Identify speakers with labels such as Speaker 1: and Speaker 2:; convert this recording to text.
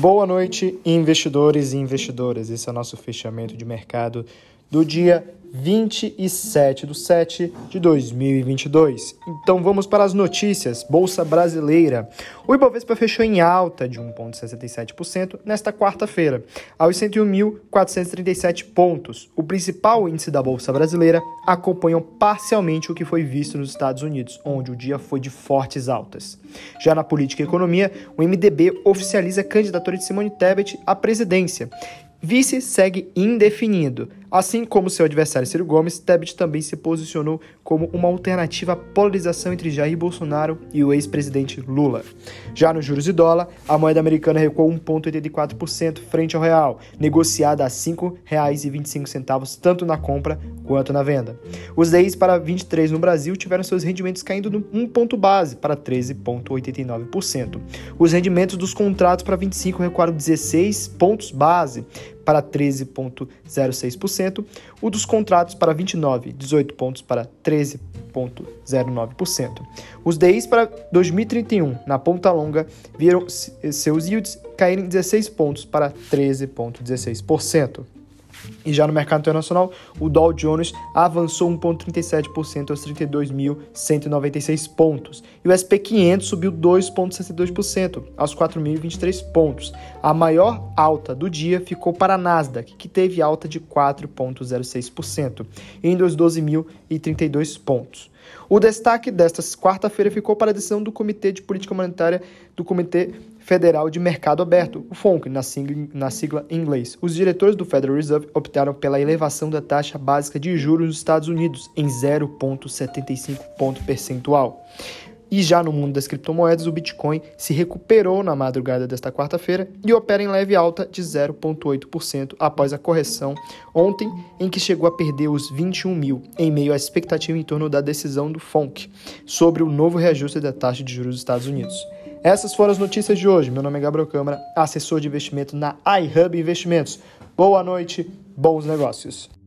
Speaker 1: Boa noite, investidores e investidoras. Esse é o nosso fechamento de mercado do dia 27 de 7 de 2022. Então vamos para as notícias. Bolsa Brasileira. O Ibovespa fechou em alta de 1,67% nesta quarta-feira, aos 101.437 pontos. O principal índice da Bolsa Brasileira acompanhou parcialmente o que foi visto nos Estados Unidos, onde o dia foi de fortes altas. Já na política e economia, o MDB oficializa a candidatura de Simone Tebet à presidência Vice segue indefinido. Assim como seu adversário Ciro Gomes, Tebet também se posicionou como uma alternativa à polarização entre Jair Bolsonaro e o ex-presidente Lula. Já nos juros de dólar, a moeda americana recuou 1,84% frente ao real, negociada a R$ 5,25 tanto na compra quanto na venda. Os DIs para 23 no Brasil tiveram seus rendimentos caindo um ponto base para 13,89%. Os rendimentos dos contratos para 25 recuaram 16 pontos base para 13,06%, o dos contratos para 29, 18 pontos para 13,09%. Os DIs para 2031, na ponta longa, viram seus yields caírem 16 pontos para 13,16%. E já no mercado internacional, o Dow Jones avançou 1,37% aos 32.196 pontos. E o SP 500 subiu 2,62% aos 4.023 pontos. A maior alta do dia ficou para a Nasdaq, que teve alta de 4,06%, indo aos 12.032 pontos. O destaque desta quarta-feira ficou para a decisão do Comitê de Política Monetária do Comitê Federal de Mercado Aberto, o FONC, na sigla, na sigla em inglês. Os diretores do Federal Reserve optaram pela elevação da taxa básica de juros nos Estados Unidos em 0,75 ponto percentual. E já no mundo das criptomoedas, o Bitcoin se recuperou na madrugada desta quarta-feira e opera em leve alta de 0,8% após a correção ontem, em que chegou a perder os 21 mil, em meio à expectativa em torno da decisão do FONC sobre o novo reajuste da taxa de juros dos Estados Unidos. Essas foram as notícias de hoje. Meu nome é Gabriel Câmara, assessor de investimento na iHub Investimentos. Boa noite, bons negócios.